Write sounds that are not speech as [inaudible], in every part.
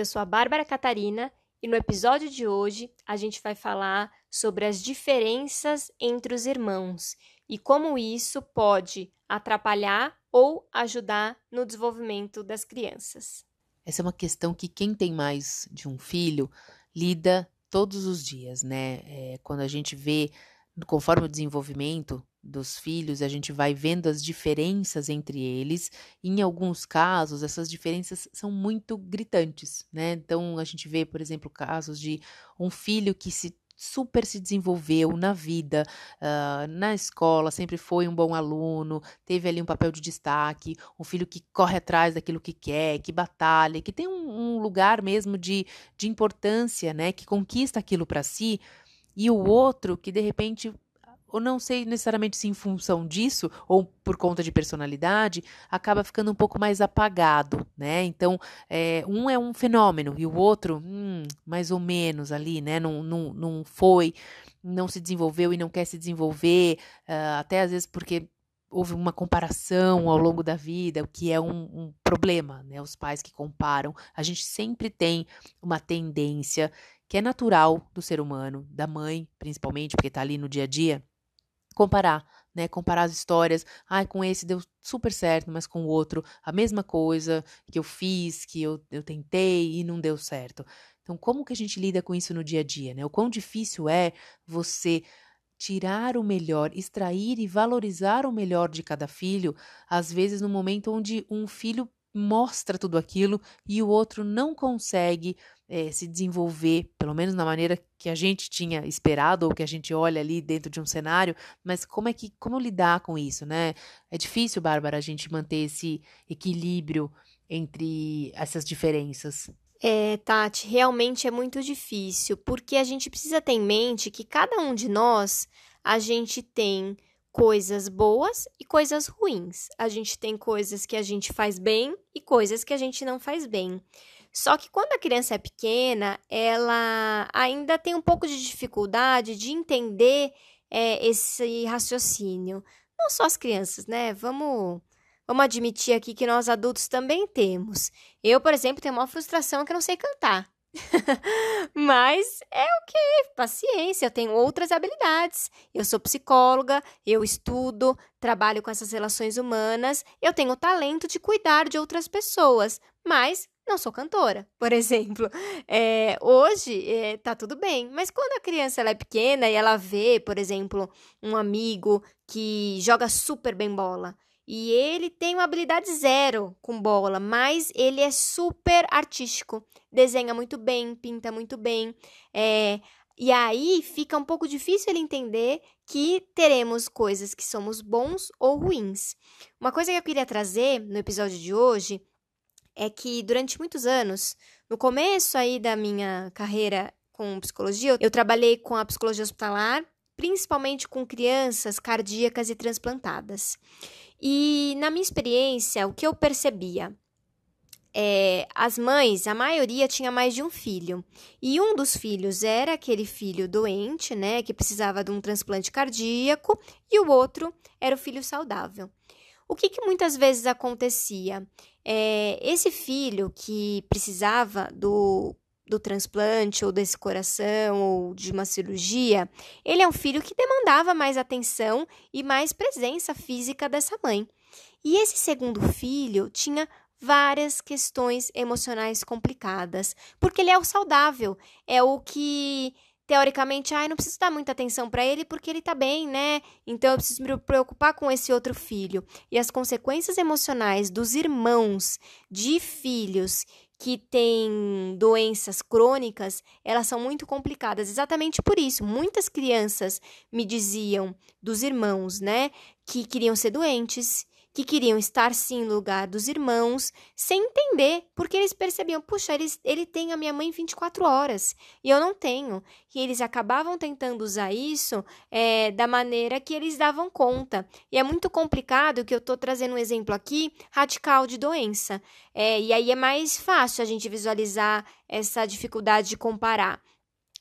eu sou a Bárbara Catarina e no episódio de hoje a gente vai falar sobre as diferenças entre os irmãos e como isso pode atrapalhar ou ajudar no desenvolvimento das crianças. Essa é uma questão que quem tem mais de um filho lida todos os dias, né? É, quando a gente vê, conforme o desenvolvimento dos filhos, a gente vai vendo as diferenças entre eles. E em alguns casos, essas diferenças são muito gritantes, né? Então, a gente vê, por exemplo, casos de um filho que se super se desenvolveu na vida, uh, na escola, sempre foi um bom aluno, teve ali um papel de destaque, um filho que corre atrás daquilo que quer, que batalha, que tem um, um lugar mesmo de, de importância, né, que conquista aquilo para si, e o outro que de repente ou não sei necessariamente se em função disso ou por conta de personalidade, acaba ficando um pouco mais apagado, né? Então, é, um é um fenômeno e o outro, hum, mais ou menos ali, né? Não, não, não foi, não se desenvolveu e não quer se desenvolver, uh, até às vezes porque houve uma comparação ao longo da vida, o que é um, um, problema, né? Os pais que comparam. A gente sempre tem uma tendência que é natural do ser humano, da mãe, principalmente, porque está ali no dia a dia, comparar, né? Comparar as histórias. Ai, com esse deu super certo, mas com o outro a mesma coisa que eu fiz, que eu, eu tentei e não deu certo. Então, como que a gente lida com isso no dia a dia, né? O quão difícil é você tirar o melhor, extrair e valorizar o melhor de cada filho, às vezes no momento onde um filho mostra tudo aquilo e o outro não consegue é, se desenvolver, pelo menos na maneira que a gente tinha esperado ou que a gente olha ali dentro de um cenário, mas como é que como lidar com isso, né? É difícil, Bárbara, a gente manter esse equilíbrio entre essas diferenças. É, Tati, realmente é muito difícil, porque a gente precisa ter em mente que cada um de nós, a gente tem coisas boas e coisas ruins. A gente tem coisas que a gente faz bem e coisas que a gente não faz bem. Só que quando a criança é pequena, ela ainda tem um pouco de dificuldade de entender é, esse raciocínio. Não só as crianças, né? Vamos, vamos admitir aqui que nós adultos também temos. Eu, por exemplo, tenho uma frustração que eu não sei cantar. [laughs] Mas é o que? Paciência, eu tenho outras habilidades. Eu sou psicóloga, eu estudo, trabalho com essas relações humanas, eu tenho o talento de cuidar de outras pessoas, mas não sou cantora, [laughs] por exemplo. É, hoje é, tá tudo bem, mas quando a criança ela é pequena e ela vê, por exemplo, um amigo que joga super bem bola e ele tem uma habilidade zero com bola, mas ele é super artístico, desenha muito bem, pinta muito bem. É, e aí fica um pouco difícil ele entender que teremos coisas que somos bons ou ruins. Uma coisa que eu queria trazer no episódio de hoje é que durante muitos anos, no começo aí da minha carreira com psicologia, eu trabalhei com a psicologia hospitalar, principalmente com crianças cardíacas e transplantadas. E na minha experiência, o que eu percebia? É, as mães, a maioria tinha mais de um filho. E um dos filhos era aquele filho doente, né, que precisava de um transplante cardíaco, e o outro era o filho saudável. O que, que muitas vezes acontecia? É, esse filho que precisava do do transplante ou desse coração ou de uma cirurgia, ele é um filho que demandava mais atenção e mais presença física dessa mãe. E esse segundo filho tinha várias questões emocionais complicadas, porque ele é o saudável, é o que teoricamente, ai, ah, não preciso dar muita atenção para ele porque ele tá bem, né? Então eu preciso me preocupar com esse outro filho. E as consequências emocionais dos irmãos de filhos que têm doenças crônicas, elas são muito complicadas. Exatamente por isso, muitas crianças me diziam dos irmãos, né, que queriam ser doentes, que queriam estar sim no lugar dos irmãos, sem entender, porque eles percebiam, puxa, ele tem a minha mãe 24 horas e eu não tenho. E eles acabavam tentando usar isso é, da maneira que eles davam conta. E é muito complicado que eu estou trazendo um exemplo aqui radical de doença. É, e aí é mais fácil a gente visualizar essa dificuldade de comparar.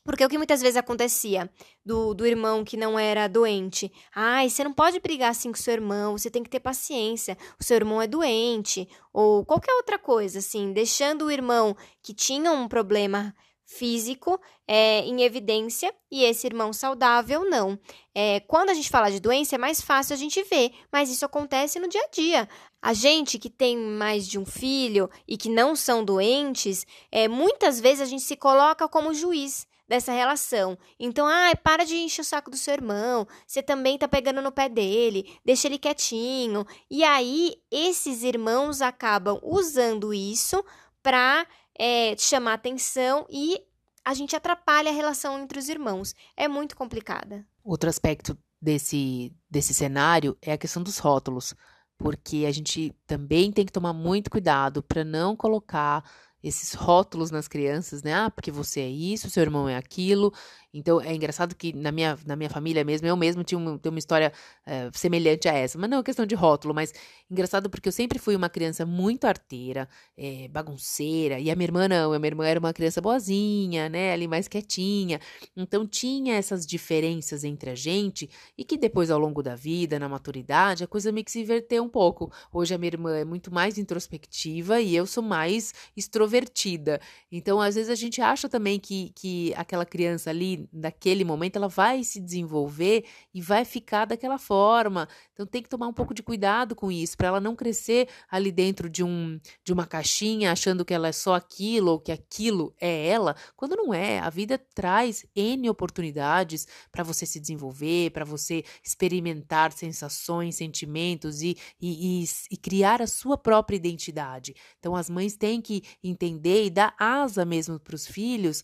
Porque o que muitas vezes acontecia do, do irmão que não era doente? Ai, você não pode brigar assim com seu irmão, você tem que ter paciência, o seu irmão é doente, ou qualquer outra coisa, assim, deixando o irmão que tinha um problema físico é, em evidência e esse irmão saudável não. É, quando a gente fala de doença, é mais fácil a gente ver, mas isso acontece no dia a dia. A gente que tem mais de um filho e que não são doentes, é, muitas vezes a gente se coloca como juiz dessa relação. Então, ai, para de encher o saco do seu irmão, você também tá pegando no pé dele, deixa ele quietinho. E aí, esses irmãos acabam usando isso para é, chamar atenção e a gente atrapalha a relação entre os irmãos. É muito complicada. Outro aspecto desse, desse cenário é a questão dos rótulos, porque a gente também tem que tomar muito cuidado para não colocar esses rótulos nas crianças, né? Ah, porque você é isso, seu irmão é aquilo. Então é engraçado que na minha, na minha família mesmo, eu mesmo tinha uma, uma história é, semelhante a essa. Mas não é questão de rótulo, mas engraçado porque eu sempre fui uma criança muito arteira, é, bagunceira. E a minha irmã não, a minha irmã era uma criança boazinha, né? Ali mais quietinha. Então tinha essas diferenças entre a gente e que depois, ao longo da vida, na maturidade, a coisa meio que se inverteu um pouco. Hoje a minha irmã é muito mais introspectiva e eu sou mais extrovertida. Então, às vezes, a gente acha também que, que aquela criança ali daquele momento, ela vai se desenvolver e vai ficar daquela forma. Então tem que tomar um pouco de cuidado com isso, para ela não crescer ali dentro de, um, de uma caixinha, achando que ela é só aquilo ou que aquilo é ela, quando não é. A vida traz N oportunidades para você se desenvolver, para você experimentar sensações, sentimentos e, e, e, e criar a sua própria identidade. Então as mães têm que entender e dar asa mesmo para os filhos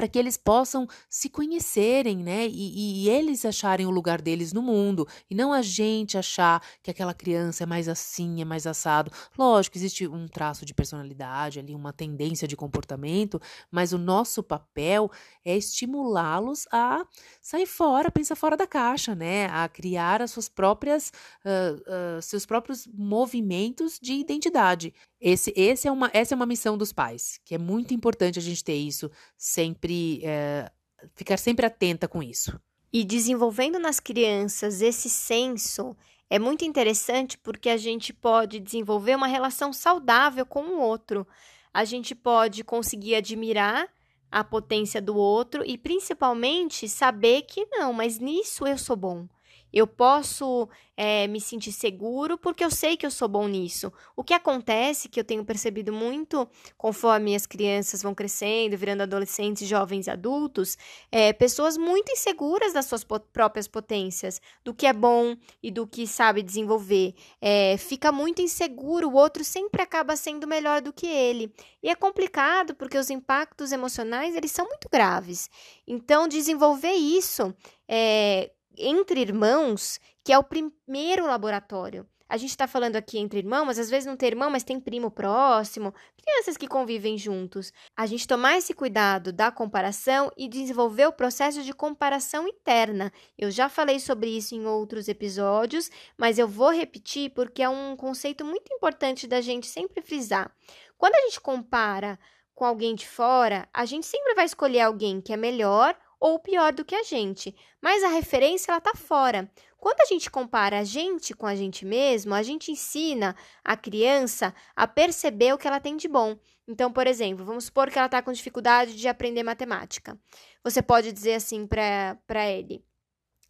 para que eles possam se conhecerem, né? E, e, eles acharem o lugar deles no mundo, e não a gente achar que aquela criança é mais assim, é mais assado. Lógico, existe um traço de personalidade ali, uma tendência de comportamento, mas o nosso papel é estimulá-los a sair fora, pensar fora da caixa, né? A criar as suas próprias, uh, uh, seus próprios movimentos de identidade. Esse, esse é uma, essa é uma missão dos pais, que é muito importante a gente ter isso sempre, é, ficar sempre atenta com isso. E desenvolvendo nas crianças esse senso é muito interessante porque a gente pode desenvolver uma relação saudável com o outro. A gente pode conseguir admirar a potência do outro e principalmente saber que não, mas nisso eu sou bom. Eu posso é, me sentir seguro porque eu sei que eu sou bom nisso. O que acontece, que eu tenho percebido muito conforme as crianças vão crescendo, virando adolescentes, jovens e adultos, é pessoas muito inseguras das suas próprias potências, do que é bom e do que sabe desenvolver. É, fica muito inseguro, o outro sempre acaba sendo melhor do que ele. E é complicado porque os impactos emocionais eles são muito graves. Então, desenvolver isso é, entre irmãos, que é o primeiro laboratório. A gente está falando aqui entre irmãos, mas às vezes não tem irmão, mas tem primo próximo, crianças que convivem juntos. A gente tomar esse cuidado da comparação e desenvolver o processo de comparação interna. Eu já falei sobre isso em outros episódios, mas eu vou repetir porque é um conceito muito importante da gente sempre frisar. Quando a gente compara com alguém de fora, a gente sempre vai escolher alguém que é melhor ou pior do que a gente, mas a referência ela tá fora. Quando a gente compara a gente com a gente mesmo, a gente ensina a criança a perceber o que ela tem de bom. Então, por exemplo, vamos supor que ela está com dificuldade de aprender matemática. Você pode dizer assim para ele: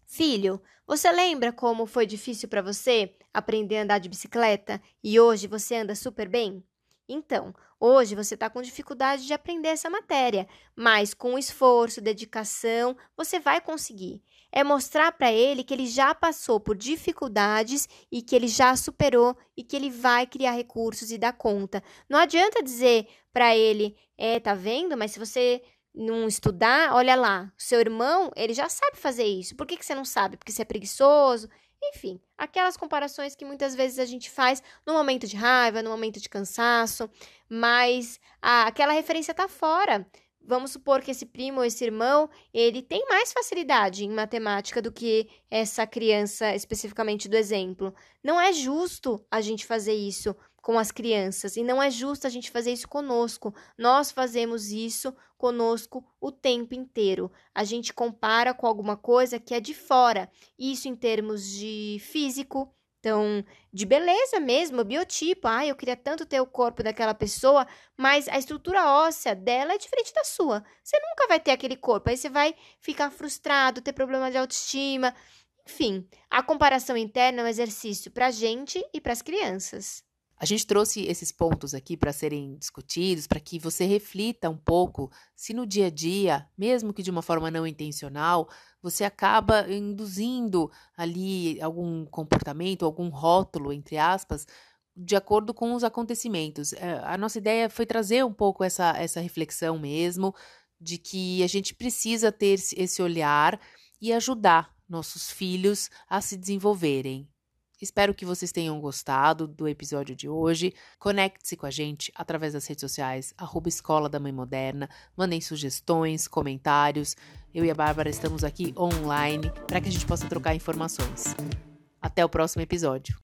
Filho, você lembra como foi difícil para você aprender a andar de bicicleta e hoje você anda super bem? Então, hoje você está com dificuldade de aprender essa matéria, mas com esforço, dedicação, você vai conseguir. É mostrar para ele que ele já passou por dificuldades e que ele já superou e que ele vai criar recursos e dar conta. Não adianta dizer para ele, é, tá vendo? Mas se você não estudar, olha lá, seu irmão, ele já sabe fazer isso. Por que, que você não sabe? Porque você é preguiçoso? Enfim, aquelas comparações que muitas vezes a gente faz no momento de raiva, no momento de cansaço, mas ah, aquela referência está fora. Vamos supor que esse primo ou esse irmão, ele tem mais facilidade em matemática do que essa criança especificamente do exemplo. Não é justo a gente fazer isso com as crianças e não é justo a gente fazer isso conosco. Nós fazemos isso conosco o tempo inteiro. A gente compara com alguma coisa que é de fora. Isso em termos de físico, então, de beleza mesmo, biotipo. Ah, eu queria tanto ter o corpo daquela pessoa, mas a estrutura óssea dela é diferente da sua. Você nunca vai ter aquele corpo. Aí você vai ficar frustrado, ter problema de autoestima. Enfim, a comparação interna é um exercício para a gente e para as crianças. A gente trouxe esses pontos aqui para serem discutidos, para que você reflita um pouco se no dia a dia, mesmo que de uma forma não intencional, você acaba induzindo ali algum comportamento, algum rótulo, entre aspas, de acordo com os acontecimentos. É, a nossa ideia foi trazer um pouco essa, essa reflexão mesmo, de que a gente precisa ter esse olhar e ajudar nossos filhos a se desenvolverem. Espero que vocês tenham gostado do episódio de hoje. Conecte-se com a gente através das redes sociais, arroba Escola da Mãe Moderna. Mandem sugestões, comentários. Eu e a Bárbara estamos aqui online para que a gente possa trocar informações. Até o próximo episódio.